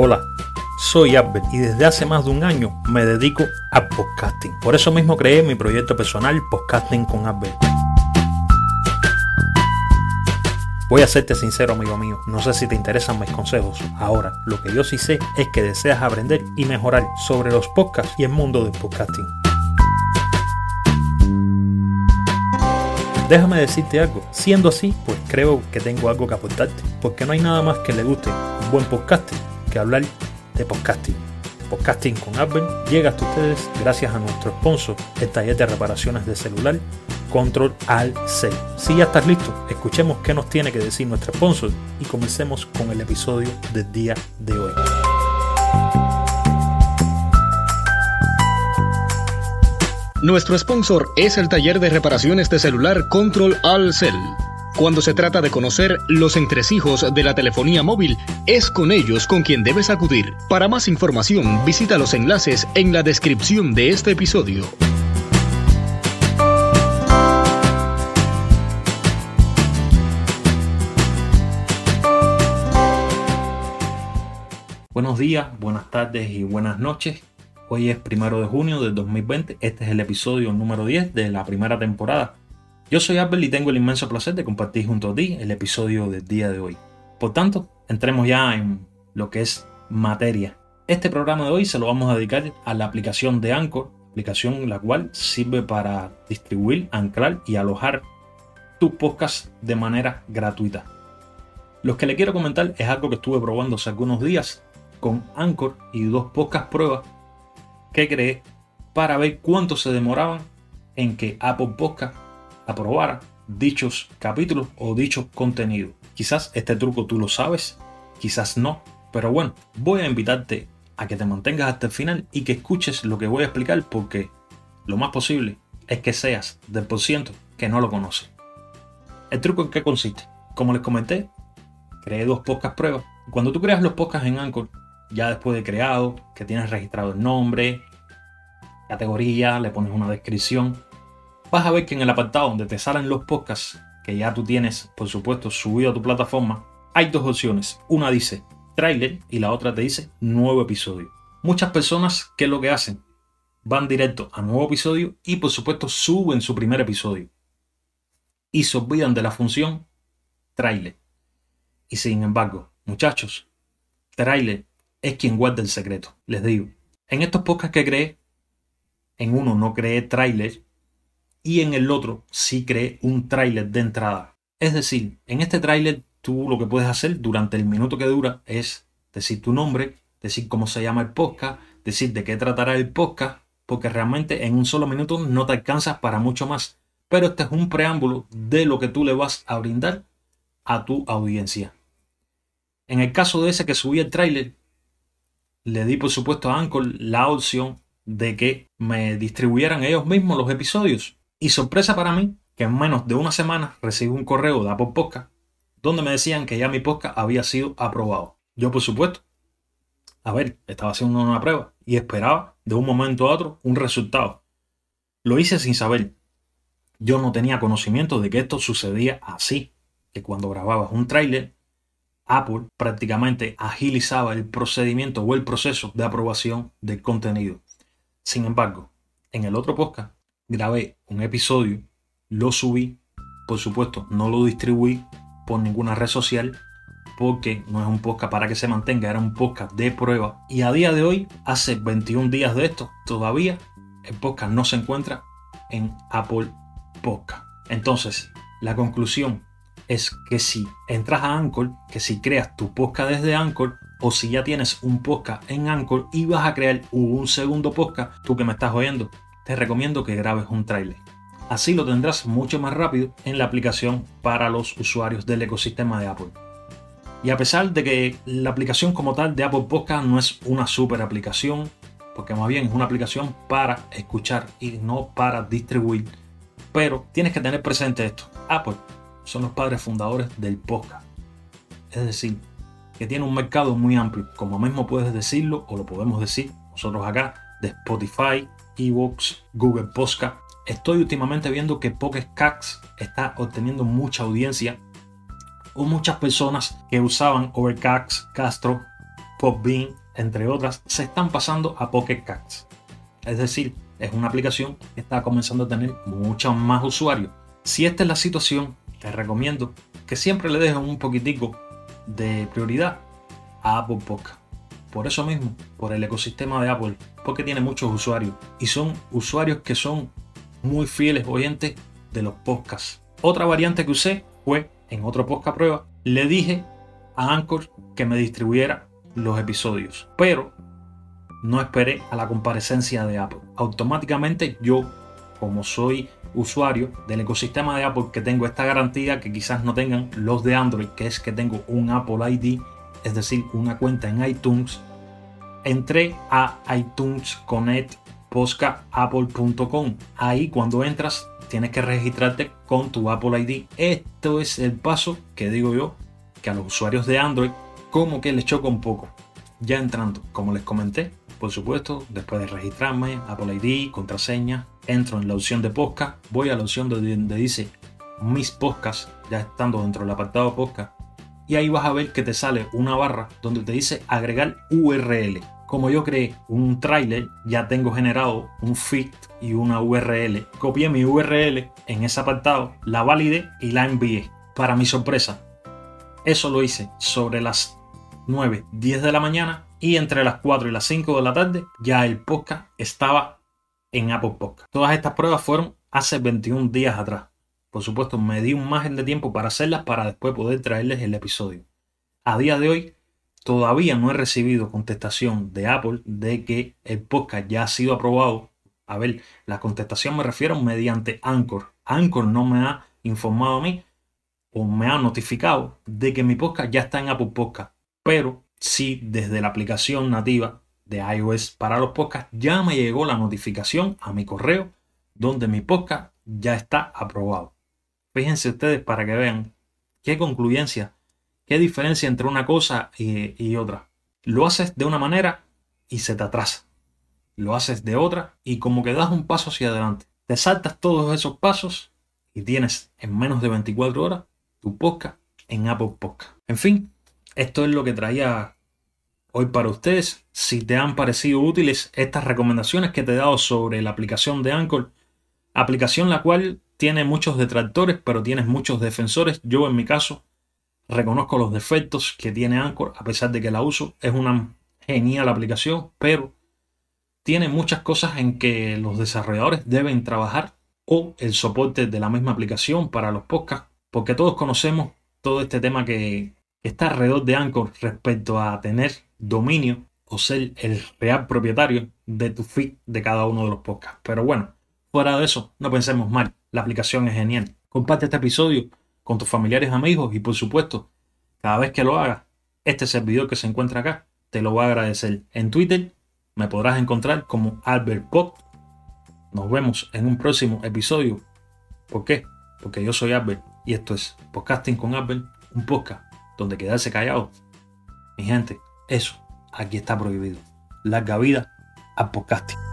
Hola, soy Albert y desde hace más de un año me dedico a podcasting. Por eso mismo creé mi proyecto personal Podcasting con Albert. Voy a serte sincero, amigo mío, no sé si te interesan mis consejos. Ahora, lo que yo sí sé es que deseas aprender y mejorar sobre los podcasts y el mundo del podcasting. Déjame decirte algo, siendo así, pues creo que tengo algo que aportarte, porque no hay nada más que le guste un buen podcasting que hablar de podcasting. Podcasting con Apple llega hasta ustedes gracias a nuestro sponsor, el taller de reparaciones de celular Control Al C. Si ya estás listo, escuchemos qué nos tiene que decir nuestro sponsor y comencemos con el episodio del día de hoy. Nuestro sponsor es el taller de reparaciones de celular Control Al Cell. Cuando se trata de conocer los entresijos de la telefonía móvil, es con ellos con quien debes acudir. Para más información, visita los enlaces en la descripción de este episodio. Buenos días, buenas tardes y buenas noches. Hoy es primero de junio del 2020. Este es el episodio número 10 de la primera temporada. Yo soy Abel y tengo el inmenso placer de compartir junto a ti el episodio del día de hoy. Por tanto, entremos ya en lo que es materia. Este programa de hoy se lo vamos a dedicar a la aplicación de Anchor, aplicación la cual sirve para distribuir, anclar y alojar tus podcasts de manera gratuita. Lo que le quiero comentar es algo que estuve probando hace algunos días con Anchor y dos podcasts pruebas que creé para ver cuánto se demoraban en que Apple Podcast aprobara dichos capítulos o dichos contenidos. Quizás este truco tú lo sabes, quizás no, pero bueno, voy a invitarte a que te mantengas hasta el final y que escuches lo que voy a explicar porque lo más posible es que seas del por ciento que no lo conoce. ¿El truco en qué consiste? Como les comenté, creé dos podcast pruebas. Cuando tú creas los podcasts en Anchor, ya después de creado, que tienes registrado el nombre, categoría, le pones una descripción, vas a ver que en el apartado donde te salen los podcasts que ya tú tienes, por supuesto, subido a tu plataforma, hay dos opciones. Una dice trailer y la otra te dice nuevo episodio. Muchas personas, ¿qué es lo que hacen? Van directo a nuevo episodio y por supuesto suben su primer episodio. Y se olvidan de la función trailer. Y sin embargo, muchachos, trailer es quien guarda el secreto. Les digo, en estos podcasts que creé, en uno no creé trailer y en el otro sí creé un tráiler de entrada. Es decir, en este tráiler tú lo que puedes hacer durante el minuto que dura es decir tu nombre, decir cómo se llama el podcast, decir de qué tratará el podcast, porque realmente en un solo minuto no te alcanzas para mucho más. Pero este es un preámbulo de lo que tú le vas a brindar a tu audiencia. En el caso de ese que subí el tráiler, le di por supuesto a Anchor la opción de que me distribuyeran ellos mismos los episodios. Y sorpresa para mí, que en menos de una semana recibí un correo de Apple Podcast donde me decían que ya mi podcast había sido aprobado. Yo, por supuesto, a ver, estaba haciendo una prueba y esperaba de un momento a otro un resultado. Lo hice sin saber. Yo no tenía conocimiento de que esto sucedía así, que cuando grababas un tráiler, Apple prácticamente agilizaba el procedimiento o el proceso de aprobación del contenido. Sin embargo, en el otro podcast grabé un episodio, lo subí, por supuesto no lo distribuí por ninguna red social porque no es un podcast para que se mantenga, era un podcast de prueba. Y a día de hoy, hace 21 días de esto, todavía el podcast no se encuentra en Apple Podcast. Entonces, la conclusión es que si entras a Anchor, que si creas tu podcast desde Anchor, o si ya tienes un podcast en Anchor y vas a crear un segundo podcast, tú que me estás oyendo, te recomiendo que grabes un trailer. Así lo tendrás mucho más rápido en la aplicación para los usuarios del ecosistema de Apple. Y a pesar de que la aplicación como tal de Apple Podcast no es una super aplicación, porque más bien es una aplicación para escuchar y no para distribuir, pero tienes que tener presente esto. Apple son los padres fundadores del podcast. Es decir, que tiene un mercado muy amplio, como mismo puedes decirlo o lo podemos decir nosotros acá, de Spotify, Evox, Google Podcast. Estoy últimamente viendo que Pocket Cats está obteniendo mucha audiencia. O muchas personas que usaban Overcast, Castro Popbean, entre otras, se están pasando a Pocket Casts. Es decir, es una aplicación que está comenzando a tener muchos más usuarios. Si esta es la situación, te recomiendo que siempre le dejes un poquitico de prioridad a Apple Podcast. Por eso mismo, por el ecosistema de Apple, porque tiene muchos usuarios y son usuarios que son muy fieles oyentes de los podcasts. Otra variante que usé fue en otro podcast prueba, le dije a Anchor que me distribuyera los episodios, pero no esperé a la comparecencia de Apple. Automáticamente yo, como soy usuario del ecosistema de Apple, que tengo esta garantía que quizás no tengan los de Android, que es que tengo un Apple ID, es decir, una cuenta en iTunes, entré a iTunes Connect Ahí cuando entras tienes que registrarte con tu Apple ID. Esto es el paso que digo yo que a los usuarios de Android como que les choca un poco. Ya entrando, como les comenté, por supuesto, después de registrarme, Apple ID, contraseña, entro en la opción de podcast, voy a la opción donde dice mis podcasts, ya estando dentro del apartado podcast, y ahí vas a ver que te sale una barra donde te dice agregar URL. Como yo creé un trailer, ya tengo generado un feed y una URL. Copié mi URL en ese apartado, la validé y la envié. Para mi sorpresa, eso lo hice sobre las 9, 10 de la mañana y entre las 4 y las 5 de la tarde ya el podcast estaba en Apple Podcast. Todas estas pruebas fueron hace 21 días atrás. Por supuesto, me di un margen de tiempo para hacerlas para después poder traerles el episodio. A día de hoy, todavía no he recibido contestación de Apple de que el podcast ya ha sido aprobado. A ver, la contestación me refiero mediante Anchor. Anchor no me ha informado a mí o me ha notificado de que mi podcast ya está en Apple Podcast. Pero sí, desde la aplicación nativa de iOS para los podcasts ya me llegó la notificación a mi correo donde mi podcast ya está aprobado. Fíjense ustedes para que vean qué concluyencia, qué diferencia entre una cosa y, otra. Lo haces de una manera y se te atrasa. Lo haces de otra y como que das un paso hacia adelante. Te saltas todos esos pasos y tienes en menos de 24 horas tu podcast en Apple Podcast. En fin, esto es lo que traía hoy para ustedes. Si te han parecido útiles estas recomendaciones que te he dado sobre la aplicación de Anchor, aplicación la cual tiene muchos detractores, pero tiene muchos defensores. Yo en mi caso reconozco los defectos que tiene Anchor, a pesar de que la uso. Es una genial aplicación, pero tiene muchas cosas en que los desarrolladores deben trabajar o el soporte de la misma aplicación para los podcasts porque todos conocemos todo este tema que está alrededor de Anchor respecto a tener dominio o ser el real propietario de tu feed de cada uno de los podcasts. Pero bueno, fuera de eso, no pensemos mal, la aplicación es genial. Comparte este episodio con tus familiares, amigos y por supuesto, cada vez que lo hagas, este servidor que se encuentra acá, te lo voy a agradecer. En Twitter me podrás encontrar como Albert Pop. Nos vemos en un próximo episodio. ¿Por qué? Porque yo soy Albert y esto es Podcasting con Apple, un podcast donde quedarse callado. Mi gente, eso aquí está prohibido. Larga vida al podcasting.